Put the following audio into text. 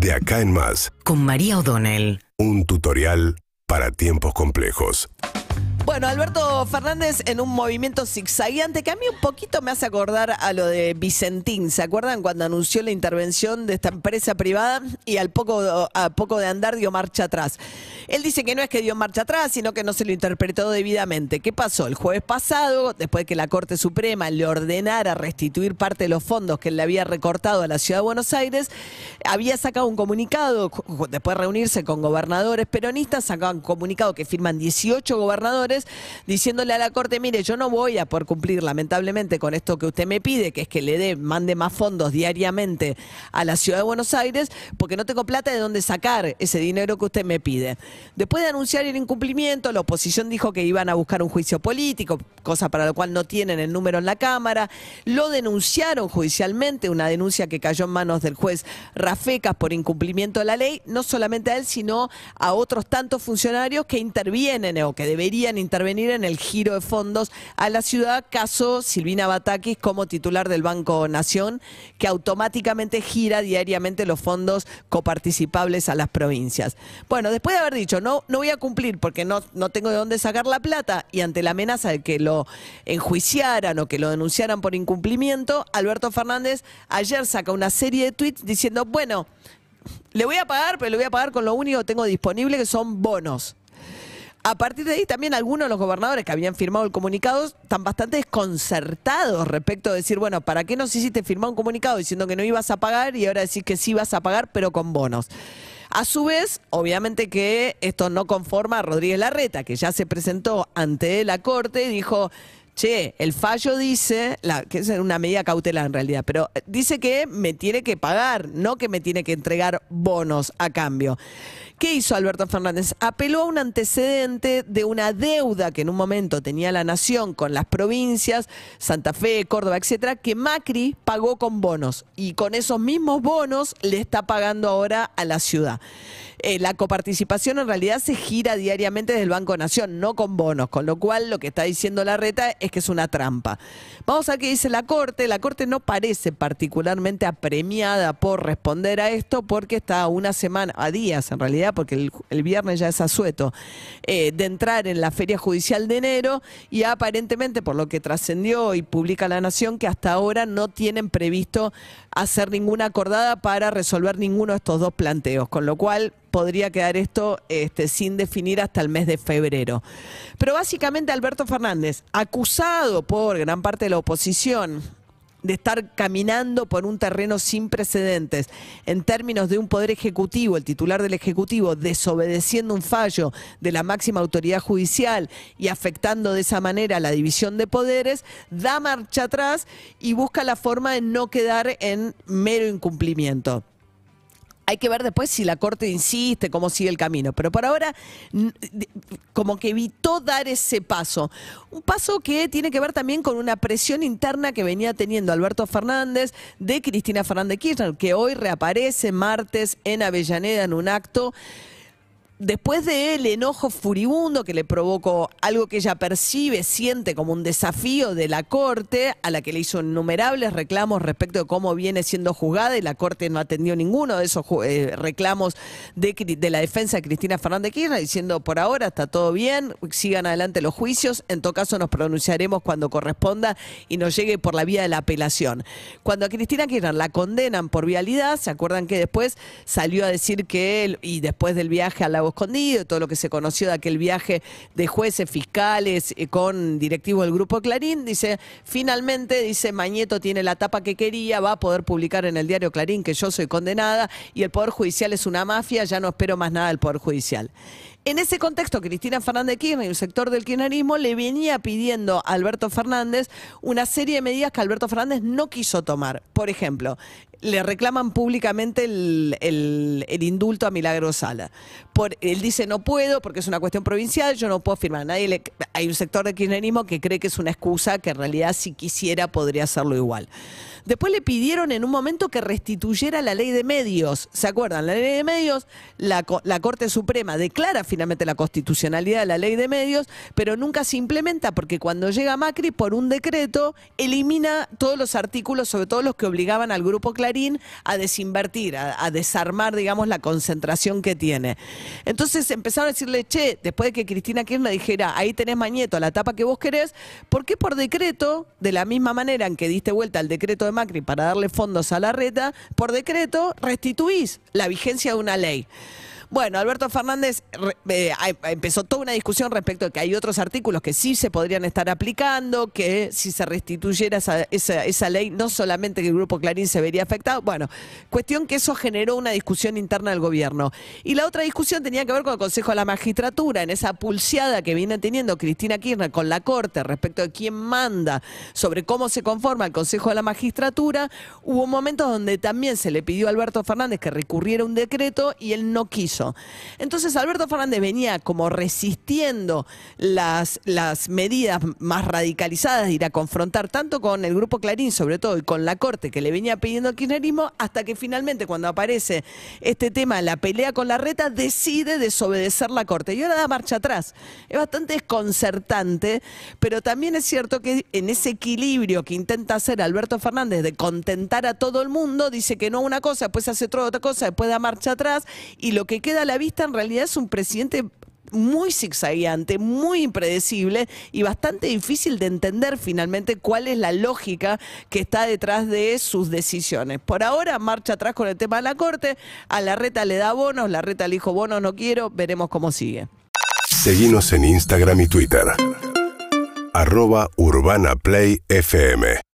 De acá en más, con María O'Donnell. un tutorial para tiempos complejos. Bueno, Alberto Fernández en un movimiento zigzagueante que a mí un poquito me hace acordar a lo de Vicentín. ¿Se acuerdan cuando anunció la intervención de esta empresa privada y al poco, a poco de andar dio marcha atrás? Él dice que no es que dio marcha atrás, sino que no se lo interpretó debidamente. ¿Qué pasó? El jueves pasado, después de que la Corte Suprema le ordenara restituir parte de los fondos que él le había recortado a la Ciudad de Buenos Aires, había sacado un comunicado, después de reunirse con gobernadores peronistas, sacaba un comunicado que firman 18 gobernadores diciéndole a la Corte, mire, yo no voy a poder cumplir lamentablemente con esto que usted me pide, que es que le dé, mande más fondos diariamente a la Ciudad de Buenos Aires, porque no tengo plata de dónde sacar ese dinero que usted me pide. Después de anunciar el incumplimiento, la oposición dijo que iban a buscar un juicio político, cosa para la cual no tienen el número en la Cámara. Lo denunciaron judicialmente, una denuncia que cayó en manos del juez Rafecas por incumplimiento de la ley, no solamente a él, sino a otros tantos funcionarios que intervienen o que deberían intervenir en el giro de fondos a la ciudad, caso Silvina Batakis como titular del Banco Nación, que automáticamente gira diariamente los fondos coparticipables a las provincias. Bueno, después de haber dicho, no, no voy a cumplir porque no, no tengo de dónde sacar la plata y ante la amenaza de que lo enjuiciaran o que lo denunciaran por incumplimiento, Alberto Fernández ayer saca una serie de tweets diciendo, bueno, le voy a pagar, pero le voy a pagar con lo único que tengo disponible, que son bonos. A partir de ahí también algunos de los gobernadores que habían firmado el comunicado están bastante desconcertados respecto de decir, bueno, ¿para qué nos hiciste firmar un comunicado diciendo que no ibas a pagar y ahora decís que sí vas a pagar, pero con bonos? A su vez, obviamente que esto no conforma a Rodríguez Larreta, que ya se presentó ante la Corte y dijo, che, el fallo dice, que es una medida cautelar en realidad, pero dice que me tiene que pagar, no que me tiene que entregar bonos a cambio. ¿Qué hizo Alberto Fernández? Apeló a un antecedente de una deuda que en un momento tenía la nación con las provincias, Santa Fe, Córdoba, etcétera, que Macri pagó con bonos y con esos mismos bonos le está pagando ahora a la ciudad. Eh, la coparticipación en realidad se gira diariamente desde el Banco Nación, no con bonos, con lo cual lo que está diciendo la reta es que es una trampa. Vamos a ver qué dice la Corte. La Corte no parece particularmente apremiada por responder a esto porque está a una semana, a días en realidad, porque el, viernes ya es asueto, eh, de entrar en la Feria Judicial de enero y aparentemente, por lo que trascendió y publica La Nación, que hasta ahora no tienen previsto hacer ninguna acordada para resolver ninguno de estos dos planteos, con lo cual podría quedar esto este, sin definir hasta el mes de febrero. Pero básicamente Alberto Fernández, acusado por gran parte de la oposición de estar caminando por un terreno sin precedentes en términos de un poder ejecutivo, el titular del ejecutivo desobedeciendo un fallo de la máxima autoridad judicial y afectando de esa manera la división de poderes, da marcha atrás y busca la forma de no quedar en mero incumplimiento. Hay que ver después si la Corte insiste, cómo sigue el camino. Pero por ahora, como que evitó dar ese paso. Un paso que tiene que ver también con una presión interna que venía teniendo Alberto Fernández de Cristina Fernández Kirchner, que hoy reaparece martes en Avellaneda en un acto después de el enojo furibundo que le provocó algo que ella percibe, siente como un desafío de la Corte, a la que le hizo innumerables reclamos respecto de cómo viene siendo juzgada y la Corte no atendió ninguno de esos eh, reclamos de, de la defensa de Cristina Fernández Kirchner, diciendo por ahora está todo bien, sigan adelante los juicios, en todo caso nos pronunciaremos cuando corresponda y nos llegue por la vía de la apelación. Cuando a Cristina Kirchner la condenan por vialidad, ¿se acuerdan que después salió a decir que él, y después del viaje al lago escondido, todo lo que se conoció de aquel viaje de jueces, fiscales, eh, con directivos del Grupo Clarín, dice, finalmente, dice, Mañeto tiene la tapa que quería, va a poder publicar en el diario Clarín que yo soy condenada y el Poder Judicial es una mafia, ya no espero más nada del Poder Judicial. En ese contexto, Cristina Fernández Kirchner y un sector del kirchnerismo le venía pidiendo a Alberto Fernández una serie de medidas que Alberto Fernández no quiso tomar. Por ejemplo, le reclaman públicamente el, el- el indulto a Milagro Sala. Él dice no puedo porque es una cuestión provincial, yo no puedo firmar. Nadie le- hay un sector del kirchnerismo que cree que es una excusa, que en realidad si quisiera podría hacerlo igual. Después le pidieron en un momento que restituyera la ley de medios. ¿Se acuerdan? La ley de medios, la, co- la Corte Suprema declara finalmente la constitucionalidad de la ley de medios, pero nunca se implementa porque cuando llega Macri, por un decreto, elimina todos los artículos, sobre todo los que obligaban al Grupo Clarín a desinvertir, a, desarmar, digamos, la concentración que tiene. Entonces empezaron a decirle, che, después de que Cristina Kirchner dijera, ahí tenés Mañeto, la tapa que vos querés, ¿por qué por decreto, de la misma manera en que diste vuelta al decreto de Macri para darle fondos a la reta, por decreto restituís la vigencia de una ley? Bueno, Alberto Fernández eh, a- empezó toda una discusión respecto de que hay otros artículos que sí se podrían estar aplicando, que si se restituyera esa, esa- esa ley, no solamente que el Grupo Clarín se vería afectado. Bueno, cuestión que eso generó una discusión interna del gobierno. Y la otra discusión tenía que ver con el Consejo de la Magistratura, en esa pulseada que viene teniendo Cristina Kirchner con la Corte respecto de quién manda sobre cómo se conforma el Consejo de la Magistratura. Hubo momentos donde también se le pidió a Alberto Fernández que recurriera un decreto y él no quiso. Entonces Alberto Fernández venía como resistiendo las, las medidas más radicalizadas de ir a confrontar tanto con el Grupo Clarín, sobre todo, y con la Corte que le venía pidiendo el kirchnerismo, hasta que finalmente cuando aparece este tema, la pelea con la reta, decide desobedecer la Corte. Y ahora da marcha atrás. Es bastante desconcertante, pero también es cierto que en ese equilibrio que intenta hacer Alberto Fernández de contentar a todo el mundo, dice que no una cosa, después hace otra cosa, después da marcha atrás, y lo que queda a la vista en realidad es un presidente muy zigzagueante, muy impredecible y bastante difícil de entender finalmente cuál es la lógica que está detrás de sus decisiones. Por ahora, marcha atrás con el tema de la Corte, a la reta le da bonos, la reta le dijo bonos no quiero, veremos cómo sigue. Seguinos en Instagram y Twitter. Arroba Urbana Play FM.